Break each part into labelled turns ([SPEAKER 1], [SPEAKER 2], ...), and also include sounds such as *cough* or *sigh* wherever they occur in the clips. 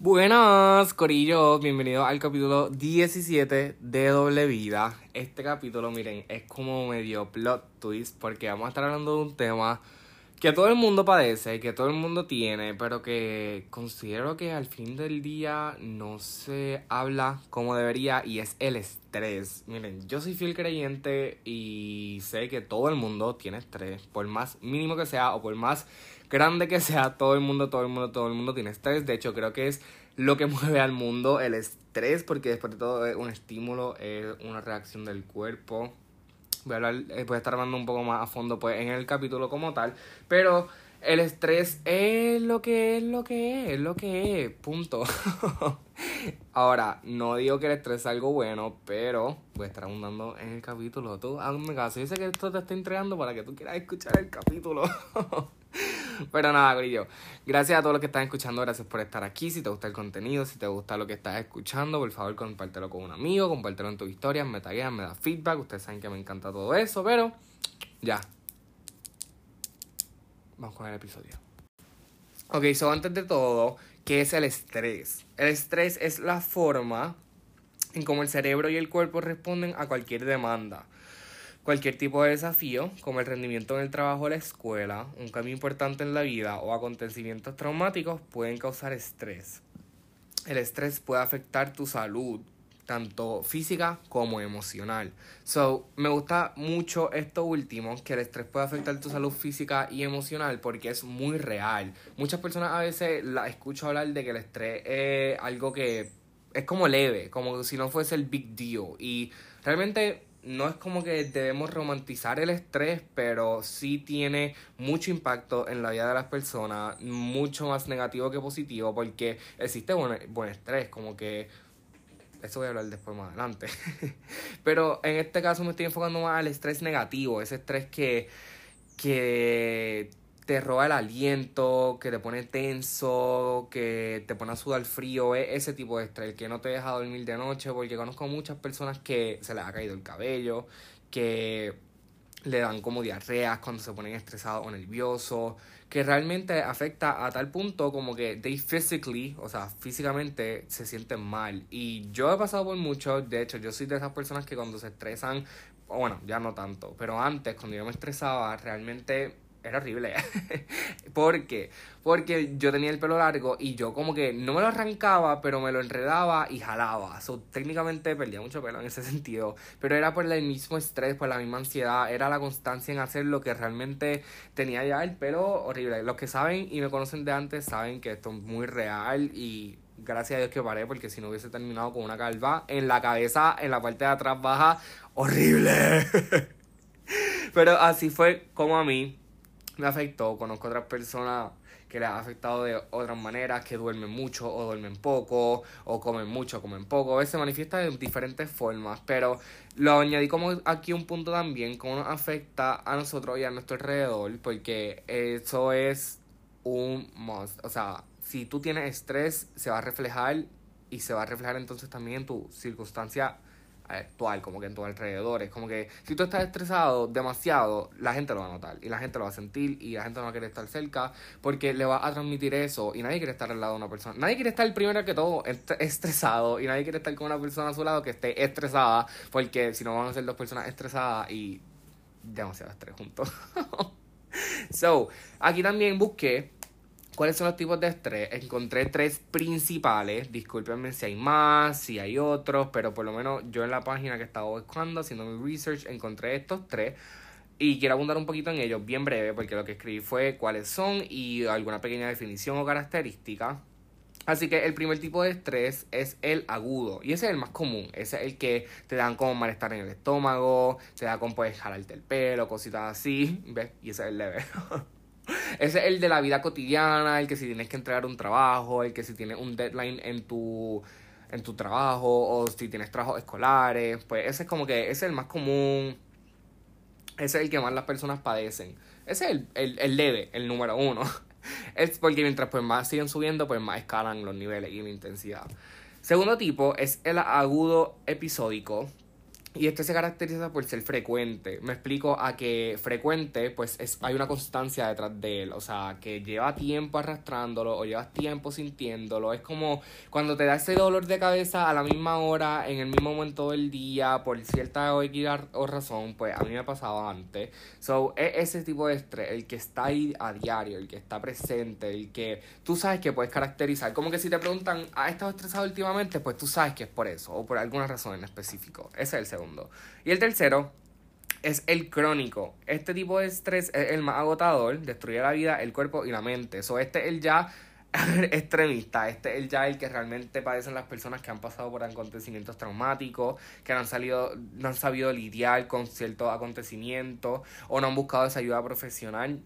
[SPEAKER 1] Buenas, Corillo, bienvenidos al capítulo 17 de Doble Vida. Este capítulo, miren, es como medio plot twist porque vamos a estar hablando de un tema que todo el mundo padece, que todo el mundo tiene, pero que considero que al fin del día no se habla como debería y es el estrés. Miren, yo soy fiel creyente y sé que todo el mundo tiene estrés, por más mínimo que sea o por más grande que sea, todo el mundo, todo el mundo, todo el mundo tiene estrés. De hecho, creo que es lo que *laughs* mueve al mundo, el estrés, porque después de todo es un estímulo, es una reacción del cuerpo Voy a, hablar, eh, voy a estar hablando un poco más a fondo pues en el capítulo como tal. Pero el estrés es lo que es lo que es, lo que es, punto. *laughs* Ahora, no digo que el estrés es algo bueno, pero voy a estar abundando en el capítulo. Tú hazme caso, yo sé que esto te está entregando para que tú quieras escuchar el capítulo. *laughs* *laughs* Pero nada, Grillo. Gracias a todos los que están escuchando. Gracias por estar aquí. Si te gusta el contenido, si te gusta lo que estás escuchando, por favor, compártelo con un amigo, compártelo en tus historias, me taguean, me da feedback. Ustedes saben que me encanta todo eso, pero ya. Vamos con el episodio. Ok, so antes de todo, ¿qué es el estrés? El estrés es la forma en cómo el cerebro y el cuerpo responden a cualquier demanda. Cualquier tipo de desafío, como el rendimiento en el trabajo o la escuela, un cambio importante en la vida o acontecimientos traumáticos pueden causar estrés. El estrés puede afectar tu salud, tanto física como emocional. So, me gusta mucho esto último, que el estrés puede afectar tu salud física y emocional porque es muy real. Muchas personas a veces la escucho hablar de que el estrés es algo que es como leve, como si no fuese el big deal. Y realmente no es como que debemos romantizar el estrés, pero sí tiene mucho impacto en la vida de las personas, mucho más negativo que positivo, porque existe buen, buen estrés, como que eso voy a hablar después más adelante. *laughs* pero en este caso me estoy enfocando más al estrés negativo, ese estrés que, que te roba el aliento, que te pone tenso, que te pone a sudar frío, es ese tipo de estrés, que no te deja dormir de noche, porque conozco muchas personas que se les ha caído el cabello, que le dan como diarreas cuando se ponen estresados o nerviosos, que realmente afecta a tal punto como que they physically, o sea, físicamente se sienten mal. Y yo he pasado por mucho, de hecho, yo soy de esas personas que cuando se estresan, bueno, ya no tanto, pero antes cuando yo me estresaba, realmente era horrible. *laughs* ¿Por qué? Porque yo tenía el pelo largo y yo como que no me lo arrancaba, pero me lo enredaba y jalaba. So, técnicamente perdía mucho pelo en ese *laughs* sentido. Pero era por el mismo estrés, por la misma ansiedad. Era la constancia en hacer lo que realmente tenía ya el pelo horrible. Los que saben y me conocen de antes saben que esto es muy real y gracias a Dios que paré porque si no hubiese terminado con una calva en la cabeza, en la parte de atrás baja, horrible. *laughs* Pero así fue como a mí me afectó. Conozco otras personas que les ha afectado de otras maneras, que duermen mucho o duermen poco, o comen mucho o comen poco. A veces se manifiesta de diferentes formas, pero lo añadí como aquí un punto también, cómo nos afecta a nosotros y a nuestro alrededor, porque eso es un must. O sea, si tú tienes estrés, se va a reflejar y se va a reflejar entonces también en tu circunstancia actual, como que en tus alrededores. Como que si tú estás estresado demasiado, la gente lo va a notar y la gente lo va a sentir y la gente no va a querer estar cerca porque le va a transmitir eso y nadie quiere estar al lado de una persona. Nadie quiere estar primero que todo estresado y nadie quiere estar con una persona a su lado que esté estresada porque si no van a ser dos personas estresadas y demasiado estrés juntos. *laughs* so, aquí también busqué ¿Cuáles son los tipos de estrés? Encontré tres principales. Discúlpenme si hay más, si hay otros, pero por lo menos yo en la página que estaba buscando, haciendo mi research, encontré estos tres. Y quiero abundar un poquito en ellos, bien breve, porque lo que escribí fue cuáles son y alguna pequeña definición o característica. Así que el primer tipo de estrés es el agudo. Y ese es el más común. Ese es el que te dan como malestar en el estómago, te da como puedes jalarte el pelo, cositas así. *laughs* ¿Ves? Y ese es el leve. *laughs* Ese es el de la vida cotidiana, el que si tienes que entregar un trabajo, el que si tienes un deadline en tu, en tu trabajo o si tienes trabajos escolares, pues ese es como que ese es el más común, ese es el que más las personas padecen. Ese es el, el, el leve, el número uno. *laughs* Es porque mientras pues más siguen subiendo, pues más escalan los niveles y la intensidad. Segundo tipo es el agudo episódico, Y este se caracteriza por ser frecuente. Me explico a que frecuente, pues es, hay una constancia detrás de él. O sea, que lleva tiempo arrastrándolo o llevas tiempo sintiéndolo. Es como cuando te da ese dolor de cabeza a la misma hora, en el mismo momento del día, por cierta o, o razón, pues a mí me ha pasado antes. So, es ese tipo de estrés, el que está ahí a diario, el que está presente, el que tú sabes que puedes caracterizar. Como que si te preguntan, ¿has estado estresado últimamente? Pues tú sabes que es por eso o por alguna razón en específico. Ese es el segundo. Y el tercero es el crónico. Este tipo de estrés es el más agotador, destruye la vida, el cuerpo y la mente. So, este es el ya *laughs* extremista, este es el ya el que realmente padecen las personas que han pasado por acontecimientos traumáticos, que no han salido, no han sabido lidiar con ciertos acontecimientos o no han buscado esa ayuda profesional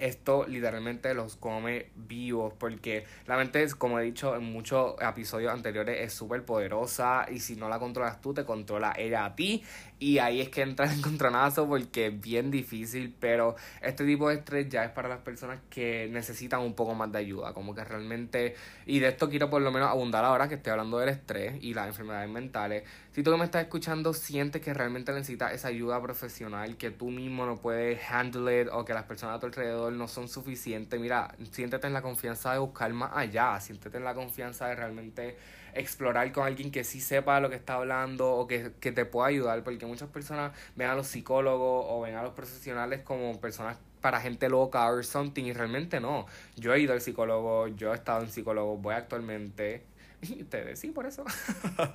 [SPEAKER 1] esto literalmente los come vivos porque la mente, como he dicho en muchos episodios anteriores, es súper poderosa y si no la controlas tú, te controla ella a ti y ahí es que entra el encontronazo porque es bien difícil, pero este tipo de estrés ya es para las personas que necesitan un poco más de ayuda, como que realmente, y de esto quiero por lo menos abundar ahora que estoy hablando del estrés y las enfermedades mentales. Si tú que me estás escuchando sientes que realmente necesitas esa ayuda profesional, que tú mismo no puedes handle it o que las personas a tu alrededor no son suficientes, mira, siéntete en la confianza de buscar más allá, siéntete en la confianza de realmente explorar con alguien que sí sepa lo que está hablando o que, que te pueda ayudar, porque muchas personas ven a los psicólogos o ven a los profesionales como personas para gente loca o something y realmente no. Yo he ido al psicólogo, yo he estado en psicólogo, voy actualmente *laughs* Ustedes, sí, por eso.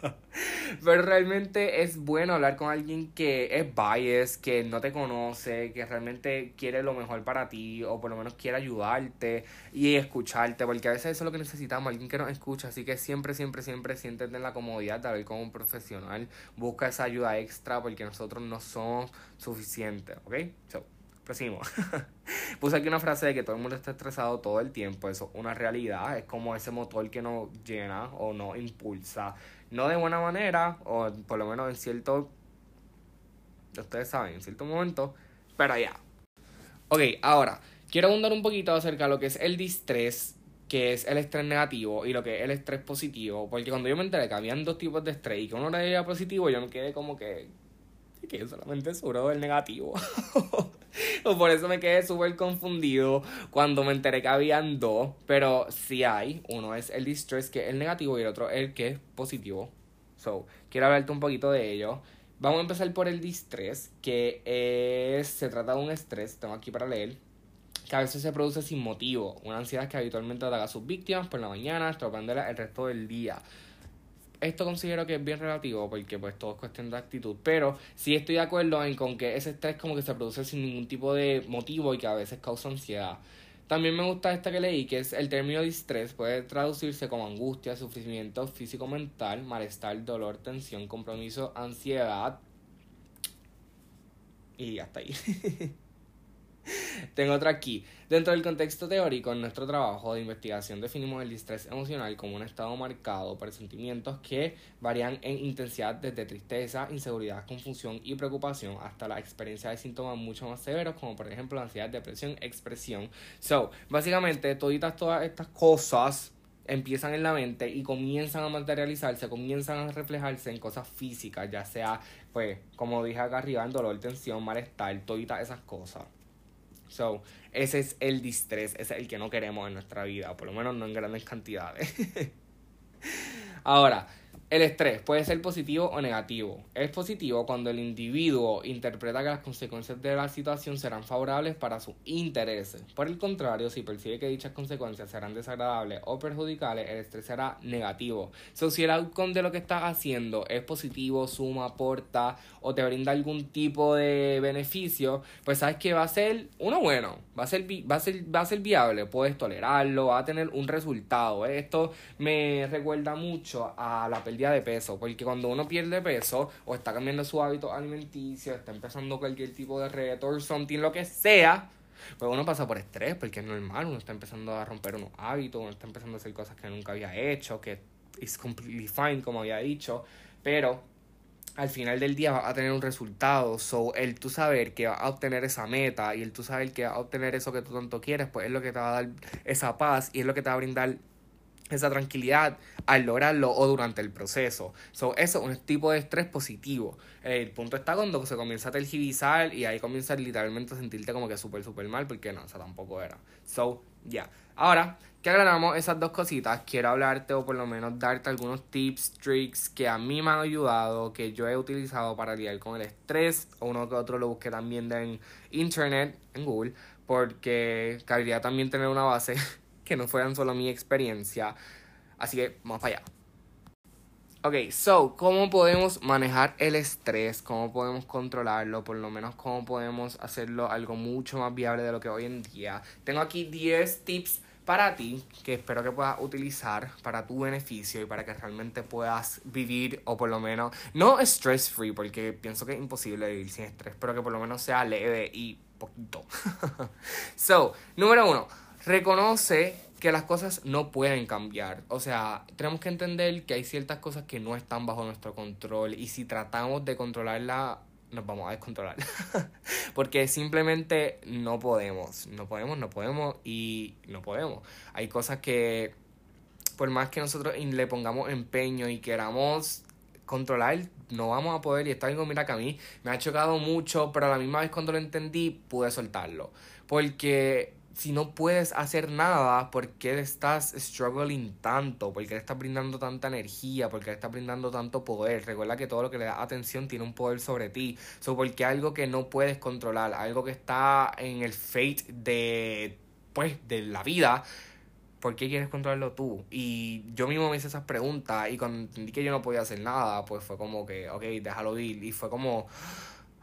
[SPEAKER 1] *laughs* Pero realmente es bueno hablar con alguien que es bias, que no te conoce, que realmente quiere lo mejor para ti, o por lo menos quiere ayudarte y escucharte, porque a veces eso es lo que necesitamos, alguien que nos escucha. Así que siempre, siempre, siempre siéntete en la comodidad de hablar con un profesional. Busca esa ayuda extra porque nosotros no somos suficientes, ¿ok? So, Proseguimos. *laughs* Puse aquí una frase de que todo el mundo está estresado todo el tiempo. Eso es una realidad. Es como ese motor que nos llena o nos impulsa. No de buena manera, o por lo menos en cierto. Ustedes saben, en cierto momento. Pero ya. Ok, ahora. Quiero abundar un poquito acerca de lo que es el distrés, que es el estrés negativo, y lo que es el estrés positivo. Porque cuando yo me enteré que habían dos tipos de estrés y que uno era positivo, yo me quedé como que. Que solamente seguro del negativo. *laughs* *laughs* Por eso me quedé súper confundido cuando me enteré que habían dos. Pero sí hay. Uno es el distress, que es el negativo, y el otro el que es positivo. So, quiero hablarte un poquito de ello. Vamos a empezar por el distress, que es, se trata de un estrés, tengo aquí para leer, que a veces se produce sin motivo. Una ansiedad que habitualmente ataca a sus víctimas por la mañana, estropeándola el resto del día esto considero que es bien relativo porque pues todo es cuestión de actitud, pero sí estoy de acuerdo en con que ese estrés como que se produce sin ningún tipo de motivo y que a veces causa ansiedad. También me gusta esta que leí, que es el término distrés, puede traducirse como angustia, sufrimiento físico-mental, malestar, dolor, tensión, compromiso, ansiedad. Y hasta ahí. *laughs* Tengo otra aquí. Dentro del contexto teórico, en nuestro trabajo de investigación definimos el distrés emocional como un estado marcado por sentimientos que varían en intensidad desde tristeza, inseguridad, confusión y preocupación hasta la experiencia de síntomas mucho más severos como por ejemplo ansiedad, depresión, expresión. So, básicamente todas todas estas cosas empiezan en la mente y comienzan a materializarse, comienzan a reflejarse en cosas físicas, ya sea, pues, como dije acá arriba, en dolor, tensión, malestar, todas esas cosas. So, ese es el distrés, ese es el que no queremos en nuestra vida, por lo menos no en grandes cantidades. *laughs* Ahora, el estrés puede ser positivo o negativo. Es positivo cuando el individuo interpreta que las consecuencias de la situación serán favorables para sus intereses. Por el contrario, si percibe que dichas consecuencias serán desagradables o perjudiciales, el estrés será negativo. So, si el outcome de lo que estás haciendo es positivo, suma, aporta o te brinda algún tipo de beneficio, pues sabes que va a ser uno bueno, va a ser, va a ser, va a ser viable, puedes tolerarlo, va a tener un resultado. Esto me recuerda mucho a la pérdida de peso, porque cuando uno pierde peso o está cambiando su hábito alimenticio, está empezando cualquier tipo de reto o something, lo que sea, pues uno pasa por estrés, porque es normal, uno está empezando a romper unos hábitos, uno está empezando a hacer cosas que nunca había hecho, que es completely fine, como había dicho, pero al final del día va a tener un resultado. So, el tú saber que va a obtener esa meta y el tú saber que va a obtener eso que tú tanto quieres, pues es lo que te va a dar esa paz y es lo que te va a brindar esa tranquilidad al lograrlo o durante el proceso. So, eso es un tipo de estrés positivo. El punto está cuando se comienza a tergiversar y ahí comienzas literalmente a sentirte como que súper, súper mal, porque no, o tampoco era. So, ya. Ahora que aclaramos esas dos cositas, quiero hablarte o por lo menos darte algunos tips, tricks que a mí me han ayudado, que yo he utilizado para lidiar con el estrés, uno que otro lo busqué también en internet, en Google, porque cabría también tener una base *laughs* que no fueran solo mi experiencia. Así que vamos para allá. Ok, so, ¿cómo podemos manejar el estrés? ¿Cómo podemos controlarlo? Por lo menos, ¿cómo podemos hacerlo algo mucho más viable de lo que hoy en día? Tengo aquí 10 tips para ti que espero que puedas utilizar para tu beneficio y para que realmente puedas vivir o por lo menos, no stress free, porque pienso que es imposible vivir sin estrés, pero que por lo menos sea leve y poquito. *laughs* so, número uno, reconoce que las cosas no pueden cambiar. O sea, tenemos que entender que hay ciertas cosas que no están bajo nuestro control y si tratamos de controlarla, nos vamos a descontrolar. *laughs* Porque simplemente no podemos, no podemos, no podemos y no podemos. Hay cosas que por más que nosotros le pongamos empeño y queramos controlar, no vamos a poder. Y está algo, mira, que a mí me ha chocado mucho, pero a la misma vez cuando lo entendí, pude soltarlo. Porque si no puedes hacer nada, ¿por qué estás struggling tanto? ¿Por qué le estás brindando tanta energía? ¿Por qué le estás brindando tanto poder? Recuerda que todo lo que le da atención tiene un poder sobre ti. So, porque algo que no puedes controlar, algo que está en el fate de, pues, de la vida, ¿por qué quieres controlarlo tú? Y yo mismo me hice esas preguntas y cuando entendí que yo no podía hacer nada, pues fue como que, ok, déjalo ir. Y fue como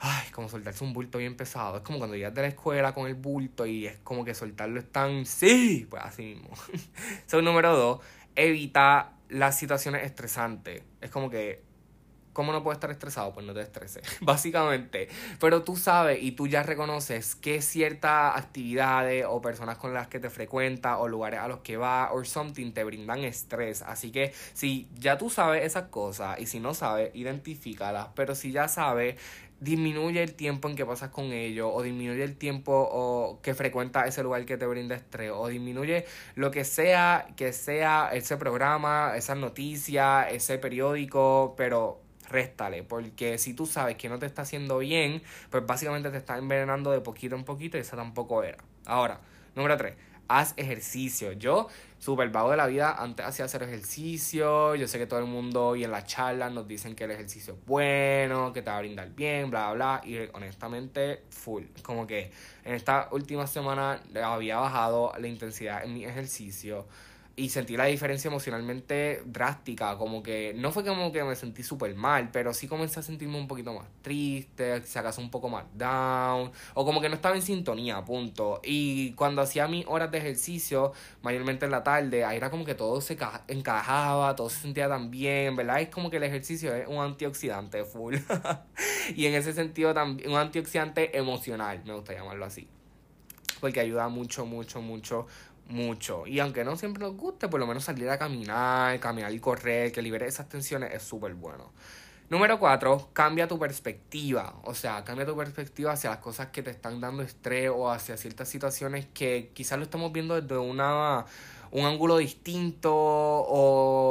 [SPEAKER 1] ay, como soltarse un bulto bien pesado. Es como cuando llegas de la escuela con el bulto y es como que soltarlo es tan, sí, pues así mismo. *laughs* Son número dos, evita las situaciones estresantes. Es como que, ¿cómo no puedes estar estresado? Pues no te estreses, *laughs* básicamente. Pero tú sabes y tú ya reconoces que ciertas actividades o personas con las que te frecuentas o lugares a los que vas o something te brindan estrés. Así que si ya tú sabes esas cosas y si no sabes, identifícalas. Pero si ya sabes, disminuye el tiempo en que pasas con ellos o disminuye el tiempo o que frecuenta ese lugar que te brinda estrés o disminuye lo que sea que sea ese programa, esa noticia, ese periódico, pero réstale, porque si tú sabes que no te está haciendo bien, pues básicamente te está envenenando de poquito en poquito y eso tampoco era. Ahora, número 3 haz ejercicio. Yo, súper vago de la vida, antes hacía hacer ejercicio. Yo sé que todo el mundo y en las charlas nos dicen que el ejercicio es bueno, que te va a brindar bien, bla, bla. Y honestamente, full. Como que en esta última semana había bajado la intensidad en mi ejercicio y sentí la diferencia emocionalmente drástica, como que no fue como que me sentí súper mal, pero sí comencé a sentirme un poquito más triste, si acaso un poco más down, o como que no estaba en sintonía, punto. Y cuando hacía mis horas de ejercicio, mayormente en la tarde, ahí era como que todo se encajaba, todo se sentía tan bien, ¿verdad? Es como que el ejercicio es un antioxidante full. *laughs* y en ese sentido también, un antioxidante emocional, me gusta llamarlo así porque ayuda mucho, mucho, mucho mucho. Y aunque no siempre nos guste, por lo menos salir a caminar, caminar y correr, que libere esas tensiones es súper bueno. Número cuatro, cambia tu perspectiva. O sea, cambia tu perspectiva hacia las cosas que te están dando estrés o hacia ciertas situaciones que quizás lo estamos viendo desde una un ángulo distinto o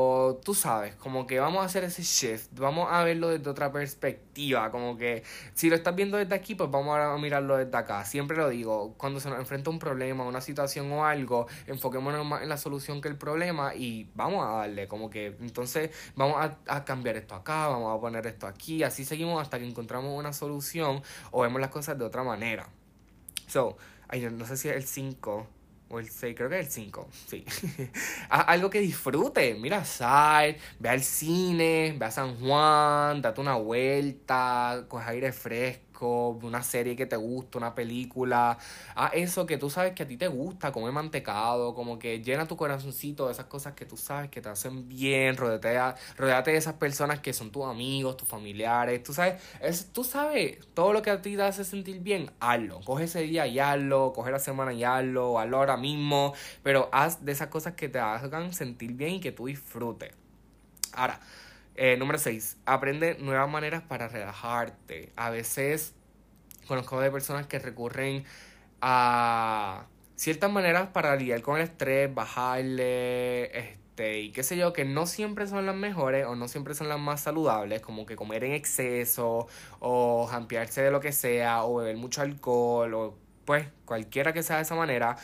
[SPEAKER 1] tú sabes, como que vamos a hacer ese shift, vamos a verlo desde otra perspectiva, como que si lo estás viendo desde aquí, pues vamos a mirarlo desde acá. Siempre lo digo, cuando se nos enfrenta un problema, una situación o algo, enfoquémonos más en la solución que el problema y vamos a darle, como que entonces vamos a, cambiar esto acá, vamos a poner esto aquí, así seguimos hasta que encontramos una solución o vemos las cosas de otra manera. So, ay, no sé si es el 5 o el 6, creo que el 5, sí. *laughs* Algo que disfrute. Mira, sal, ve al cine, ve a San Juan, date una vuelta, coge aire fresco una serie que te gusta, una película, a eso que tú sabes que a ti te gusta, comer mantecado, como que llena tu corazoncito de esas cosas que tú sabes que te hacen bien, rodeate, de esas personas que son tus amigos, tus familiares, tú sabes, es, tú sabes, todo lo que a ti te hace sentir bien, hazlo, coge ese día y hazlo, coge la semana y hazlo, hazlo ahora mismo, pero haz de esas cosas que te hagan sentir bien y que tú disfrutes. Ahora, eh, número 6. Aprende nuevas maneras para relajarte. A veces conozco de personas que recurren a ciertas maneras para lidiar con el estrés, bajarle, fuerte y qué sé yo, que no siempre son las mejores o no siempre son las más saludables, como que comer en exceso o jampearse de lo que sea o beber mucho alcohol o pues cualquiera que sea de esa manera.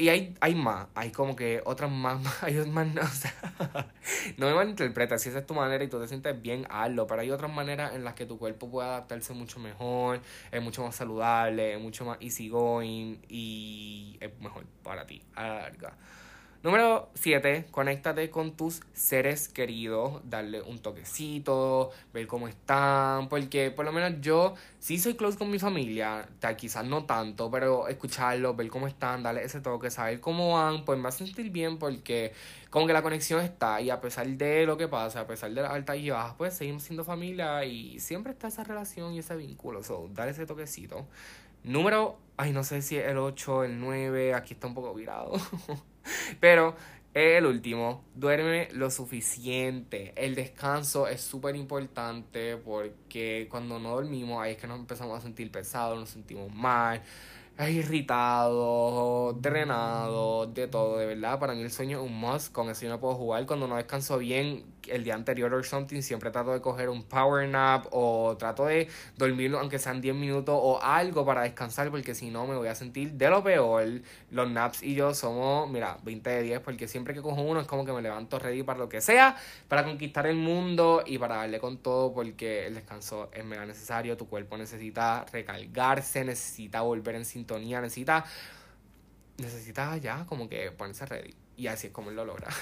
[SPEAKER 1] Y hay, hay más, hay como que otras más, *laughs* hay más, no, *laughs* me malinterpretas, si esa es tu manera y tú te sientes bien, hazlo, pero hay otras maneras en las que tu cuerpo puede adaptarse mucho mejor, es mucho más saludable, es mucho más easy going y es mejor para ti a. Número 7, conéctate con tus seres queridos, darle un toquecito, ver cómo están, porque por lo menos yo sí soy close con mi familia, quizás no tanto, pero escucharlos, ver cómo están, darle ese toque, saber cómo van, pues me a sentir bien porque como que la conexión está y a pesar de lo que pasa, a pesar de las altas y bajas, pues seguimos siendo familia y siempre está esa relación y ese vínculo, so, dar ese toquecito. Número, ay, no sé si es el 8, el 9, aquí está un poco virado. *laughs* Pero el último, duerme lo suficiente. El descanso es súper importante porque cuando no dormimos ahí es que nos empezamos a sentir pesados, nos sentimos mal irritado, drenado, de todo, de verdad. Para mí el sueño es un must, con eso yo no puedo jugar. Cuando no descanso bien el día anterior o something, siempre trato de coger un power nap o trato de dormir aunque sean 10 minutos o algo para descansar, porque si no me voy a sentir de lo peor. Los naps y yo somos, mira, 20 de 10, porque siempre que cojo uno es como que me levanto ready para lo que sea, para conquistar el mundo y para darle con todo, porque el descanso es mega necesario. Tu cuerpo necesita recargarse, necesita volver en sintonía necesita, necesita ya como que ponerse ready. Y así es como él lo logra. *laughs*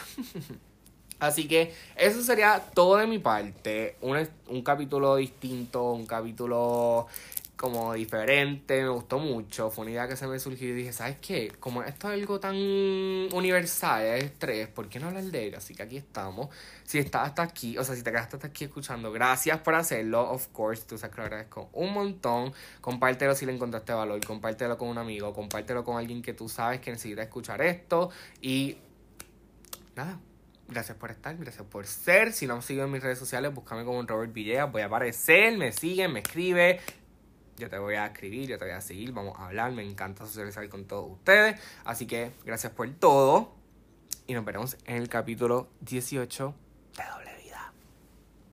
[SPEAKER 1] Así que eso sería todo de mi parte. Un, un capítulo distinto, un capítulo como diferente, me gustó mucho. Fue una idea que se me surgió y dije, ¿sabes qué? Como esto es algo tan universal, es estrés, ¿por qué no hablar de él? Así que aquí estamos. Si estás hasta aquí, o sea, si te quedaste hasta aquí escuchando, gracias por hacerlo, of course, tú sabes que lo agradezco un montón. Compártelo si le encontraste valor, compártelo con un amigo, compártelo con alguien que tú sabes que necesita escuchar esto y nada. Gracias por estar, gracias por ser. Si no me siguen en mis redes sociales, búscame como Robert Villegas. Voy a aparecer, me siguen, me escribe yo te voy a escribir, yo te voy a seguir, vamos a hablar, me encanta socializar con todos ustedes. Así que gracias por todo y nos veremos en el capítulo 18 de